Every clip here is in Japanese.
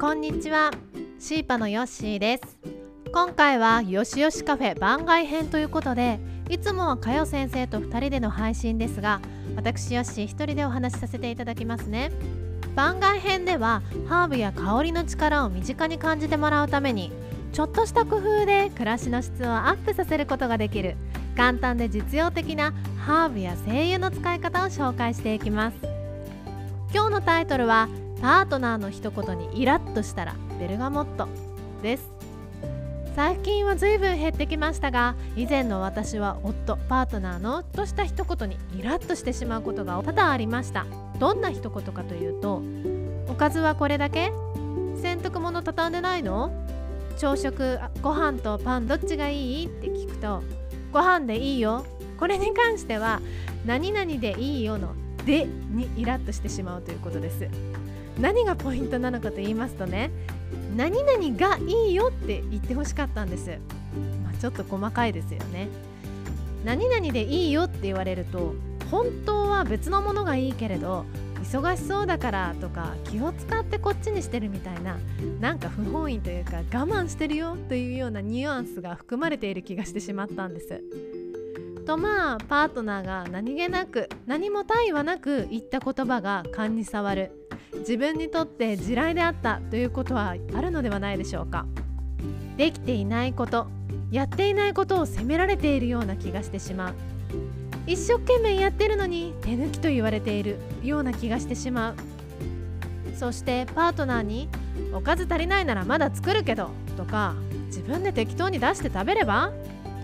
こんにちは。シーパのヨッシーです。今回はよしよしカフェ番外編ということでいつもはかよ先生と2人での配信ですが私ヨッシー1人でお話しさせていただきますね。番外編ではハーブや香りの力を身近に感じてもらうためにちょっとした工夫で暮らしの質をアップさせることができる簡単で実用的なハーブや精油の使い方を紹介していきます。今日のタイトルはパートナーの一言にイラッとしたらベルガモット。です。最近は随分減ってきましたが以前の私は夫パートナーのとした一言にイラッとしてしまうことが多々ありました。どんな一言かというとおかずはこれだけ？洗濯物畳んでないの？朝食ご飯とパンどっちがいい？って聞くとご飯でいいよ。これに関しては何々でいいよのでにイラッとしてしまうということです。何がポイントなのかと言いますとね何々がいいよって言ってほしかったんです、まあ、ちょっと細かいですよね。何々でいいよって言われると本当は別のものがいいけれど忙しそうだからとか気を使ってこっちにしてるみたいななんか不本意というか我慢してるよというようなニュアンスが含まれている気がしてしまったんです。とまあパートナーが何気なく何も対はなく言った言葉が勘に触る。自分にとって地雷であったということはあるのではないでしょうか。できていないことやっていないことを責められているような気がしてしまう。一生懸命やってるのに手抜きと言われているような気がしてしまう。そしてパートナーに「おかず足りないならまだ作るけど」とか「自分で適当に出して食べれば?」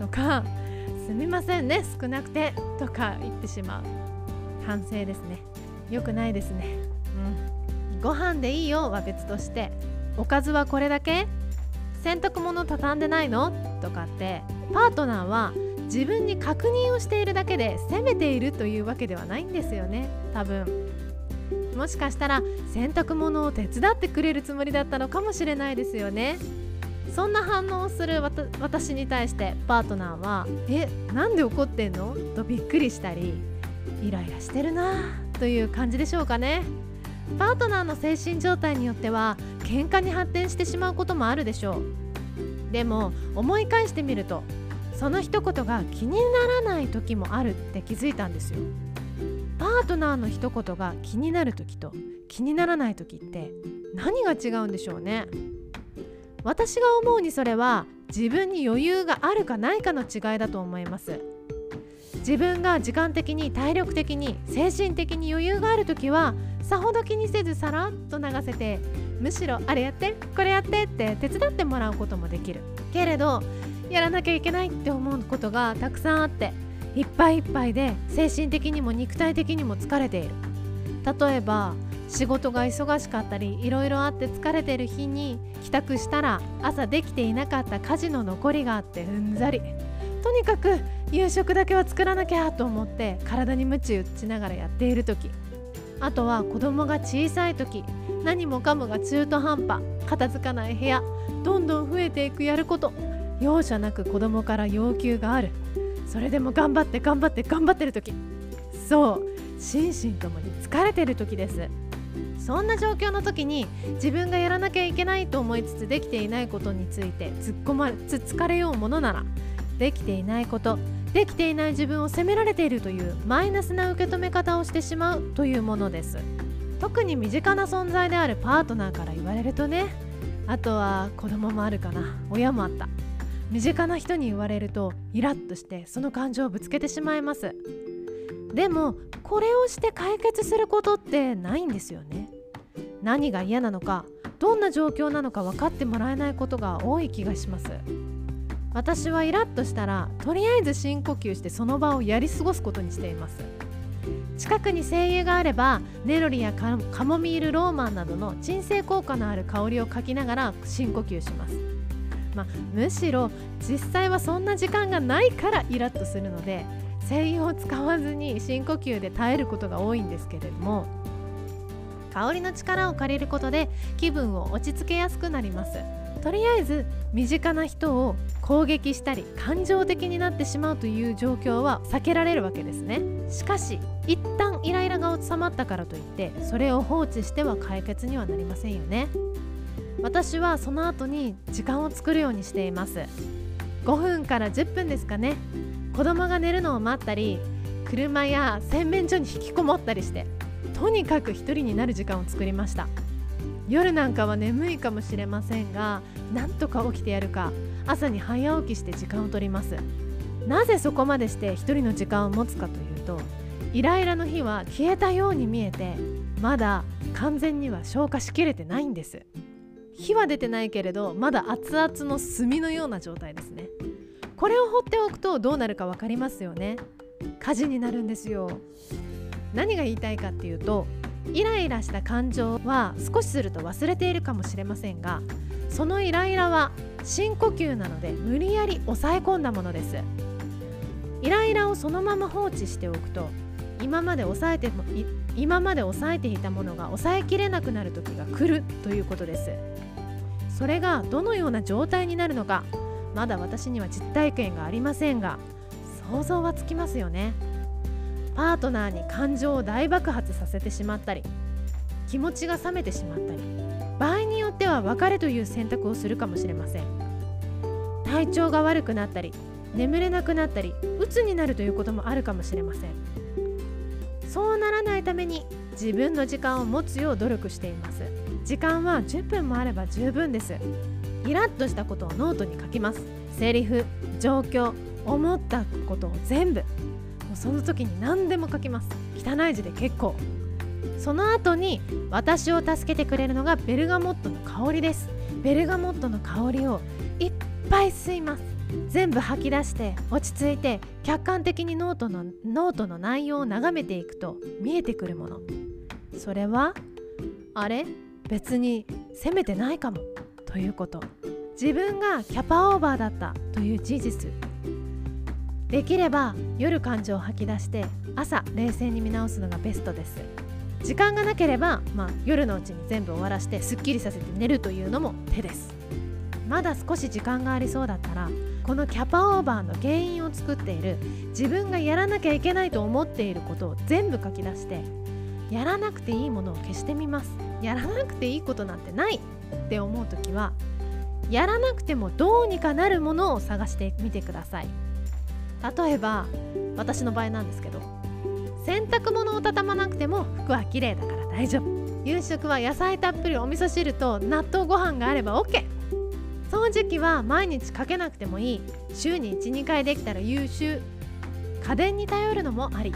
とか「すみませんね少なくて」とか言ってしまう。反省ですね。良くないですね。うん。ご飯でいいよは別としておかずはこれだけ？洗濯物畳んでないの？とかってパートナーは自分に確認をしているだけで責めているというわけではないんですよね多分。もしかしたら洗濯物を手伝ってくれるつもりだったのかもしれないですよね。そんな反応をする私に対してパートナーは「えなんで怒ってんの?」とびっくりしたりイライラしてるなという感じでしょうかね。パートナーの精神状態によっては喧嘩に発展してしまうこともあるでしょう。でも思い返してみるとその一言が気にならない時もあるって気づいたんですよ。パートナーの一言が気になる時と気にならない時って何が違うんでしょうね。私が思うにそれは自分に余裕があるかないかの違いだと思います。自分が時間的に体力的に精神的に余裕がある時はさほど気にせずさらっと流せてむしろあれやってこれやってって手伝ってもらうこともできる。けれどやらなきゃいけないって思うことがたくさんあっていっぱいいっぱいで精神的にも肉体的にも疲れている例えば仕事が忙しかったりいろいろあって疲れてる日に帰宅したら朝できていなかった家事の残りがあってうんざり。とにかく夕食だけは作らなきゃと思って体に鞭打ちながらやっている時。あとは子供が小さい時何もかもが中途半端片付かない部屋どんどん増えていくやること。容赦なく子供から要求がある。それでも頑張って頑張って頑張ってる時。そう心身ともに疲れてる時です。そんな状況の時に自分がやらなきゃいけないと思いつつできていないことについて突っ込まれつつかれようものならできていないことできていない自分を責められているというマイナスな受け止め方をしてしまうというものです。特に身近な存在であるパートナーから言われるとねあとは子供もあるかな親もあった。身近な人に言われるとイラッとしてその感情をぶつけてしまいます。でもこれをして解決することってないんですよね。何が嫌なのかどんな状況なのか分かってもらえないことが多い気がします。私はイラッとしたらとりあえず深呼吸してその場をやり過ごすことにしています。近くに精油があればネロリやカモミールローマンなどの鎮静効果のある香りをかきながら深呼吸します。まあ、むしろ実際はそんな時間がないからイラッとするので精油を使わずに深呼吸で耐えることが多いんですけれども香りの力を借りることで気分を落ち着けやすくなります。とりあえず身近な人を攻撃したり感情的になってしまうという状況は避けられるわけですね。しかし一旦イライラが収まったからといってそれを放置しては解決にはなりませんよね。私はその後に時間を作るようにしています。5分から10分ですかね。子供が寝るのを待ったり車や洗面所に引きこもったりしてとにかく一人になる時間を作りました。夜なんかは眠いかもしれませんがなんとか起きてやるか。朝に早起きして時間を取ります。なぜそこまでして一人の時間を持つかというとイライラの火は消えたように見えてまだ完全には消化しきれてないんです。火は出てないけれどまだ熱々の炭のような状態ですね。これを放っておくとどうなるか分かりますよね。火事になるんですよ。何が言いたいかっていうとイライラした感情は少しすると忘れているかもしれませんがそのイライラは深呼吸なので無理やり抑え込んだものです。イライラをそのまま放置しておくと今まで抑えて今まで抑えていたものが抑えきれなくなる時が来るということです。それがどのような状態になるのかまだ私には実体験がありませんが想像はつきますよね。パートナーに感情を大爆発させてしまったり気持ちが冷めてしまったり場合によっては別れという選択をするかもしれません。体調が悪くなったり眠れなくなったり鬱になるということもあるかもしれません。そうならないために自分の時間を持つよう努力しています。時間は10分もあれば十分です。イラッとしたことをノートに書きます。セリフ状況思ったことを全部その時に何でも書きます。汚い字で結構。その後に私を助けてくれるのがベルガモットの香りです。ベルガモットの香りをいっぱい吸います。全部吐き出して落ち着いて客観的にノートのノートの内容を眺めていくと見えてくるもの。それはあれ？別に責めてないかも。ということ。自分がキャパオーバーだったという事実。できれば夜感情を吐き出して朝冷静に見直すのがベストです。時間がなければ、まあ、夜のうちに全部終わらしてすっきりさせて寝るというのも手です。まだ少し時間がありそうだったらこのキャパオーバーの原因を作っている自分がやらなきゃいけないと思っていることを全部書き出してやらなくていいものを消してみます。やらなくていいことなんてない！って思う時はやらなくてもどうにかなるものを探してみてください。例えば私の場合なんですけど洗濯物を畳まなくても服は綺麗だから大丈夫。夕食は野菜たっぷりお味噌汁と納豆ご飯があれば OK 掃除機は毎日かけなくてもいい。週に12回できたら優秀家電に頼るのもあり。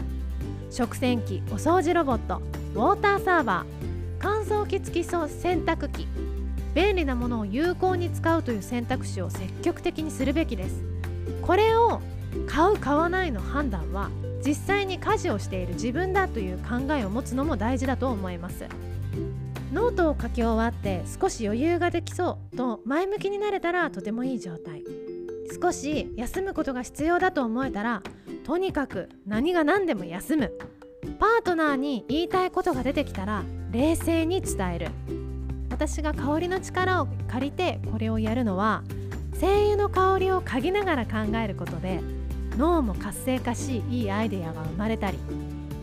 食洗機お掃除ロボットウォーターサーバー乾燥機付き洗濯機。便利なものを有効に使うという選択肢を積極的にするべきです。これを買う買わないの判断は実際に家事をしている自分だという考えを持つのも大事だと思います。ノートを書き終わって少し余裕ができそうと前向きになれたらとてもいい状態。少し休むことが必要だと思えたらとにかく何が何でも休む。パートナーに言いたいことが出てきたら冷静に伝える。私が香りの力を借りてこれをやるのは精油の香りを嗅ぎながら考えることで脳も活性化しいいアイデアが生まれたり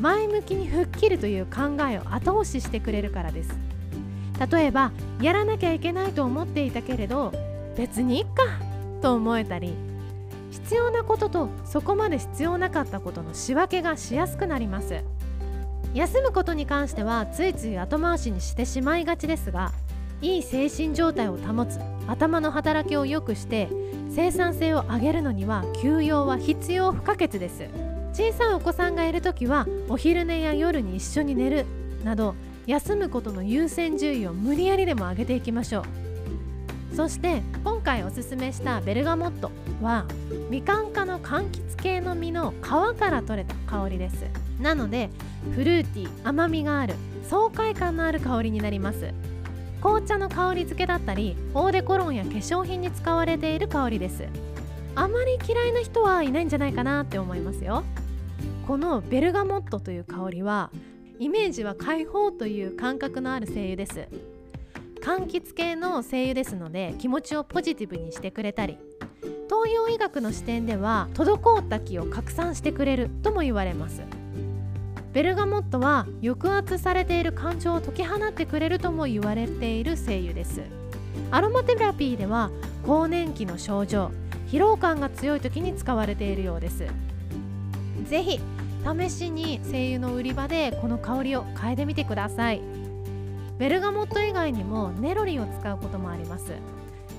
前向きに吹っ切るという考えを後押ししてくれるからです。例えばやらなきゃいけないと思っていたけれど別にいっかと思えたり必要なこととそこまで必要なかったことの仕分けがしやすくなります。休むことに関してはついつい後回しにしてしまいがちですがいい精神状態を保つ頭の働きを良くして生産性を上げるのには休養は必要不可欠です。小さいお子さんがいる時はお昼寝や夜に一緒に寝るなど休むことの優先順位を無理やりでも上げていきましょう。そして今回おすすめしたベルガモットはみかん科の柑橘系の実の皮から取れた香りです。なのでフルーティー甘みがある爽快感のある香りになります。紅茶の香り付けだったりオーデコロンや化粧品に使われている香りです。あまり嫌いな人はいないんじゃないかなって思いますよ。このベルガモットという香りはイメージは解放という感覚のある精油です。柑橘系の精油ですので気持ちをポジティブにしてくれたり東洋医学の視点では滞った気を拡散してくれるとも言われます。ベルガモットは抑圧されている感情を解き放ってくれるとも言われている精油です。アロマテラピーでは更年期の症状疲労感が強い時に使われているようです。ぜひ試しに精油の売り場でこの香りを嗅いでみてください。ベルガモット以外にもネロリを使うこともあります。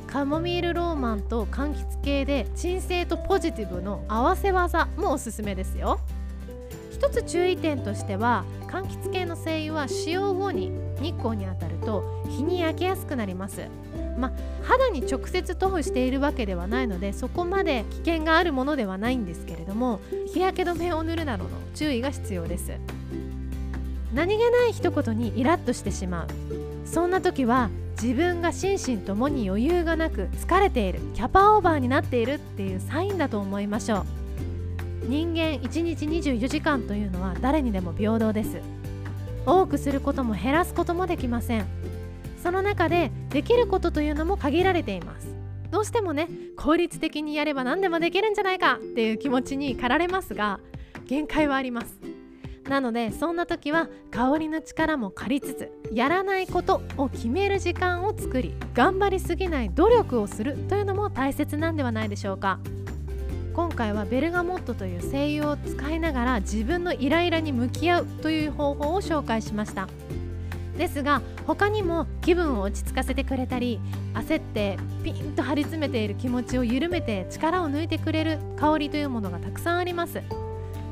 カモミールローマンと柑橘系で鎮静とポジティブの合わせ技もおすすめですよ。一つ注意点としては柑橘系の精油は使用後に日光に当たると日に焼けやすくなります。ま肌に直接塗布しているわけではないのでそこまで危険があるものではないんですけれども日焼け止めを塗るなどの注意が必要です。何気ない一言にイラッとしてしまう。そんな時は自分が心身ともに余裕がなく疲れているキャパオーバーになっているっていうサインだと思いましょう。人間1日24時間というのは誰にでも平等です。多くすることも減らすこともできません。その中でできることというのも限られています。どうしてもね効率的にやれば何でもできるんじゃないかっていう気持ちに駆られますが限界はあります。なのでそんな時は香りの力も借りつつやらないことを決める時間を作り頑張りすぎない努力をするというのも大切なんではないでしょうか。今回はベルガモットという精油を使いながら自分のイライラに向き合うという方法を紹介しました。ですが他にも気分を落ち着かせてくれたり焦ってピンと張り詰めている気持ちを緩めて力を抜いてくれる香りというものがたくさんあります。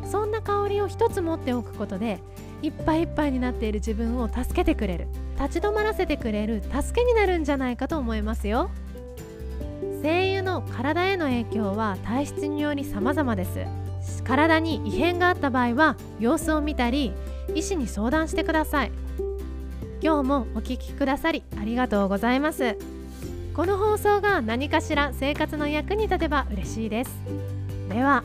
そんな香りを一つ持っておくことでいっぱいいっぱいになっている自分を助けてくれる立ち止まらせてくれる助けになるんじゃないかと思いますよ。の体への影響は体質により様々です。体に異変があった場合は様子を見たり医師に相談してください。今日もお聴きくださりありがとうございます。この放送が何かしら生活の役に立てば嬉しいです。では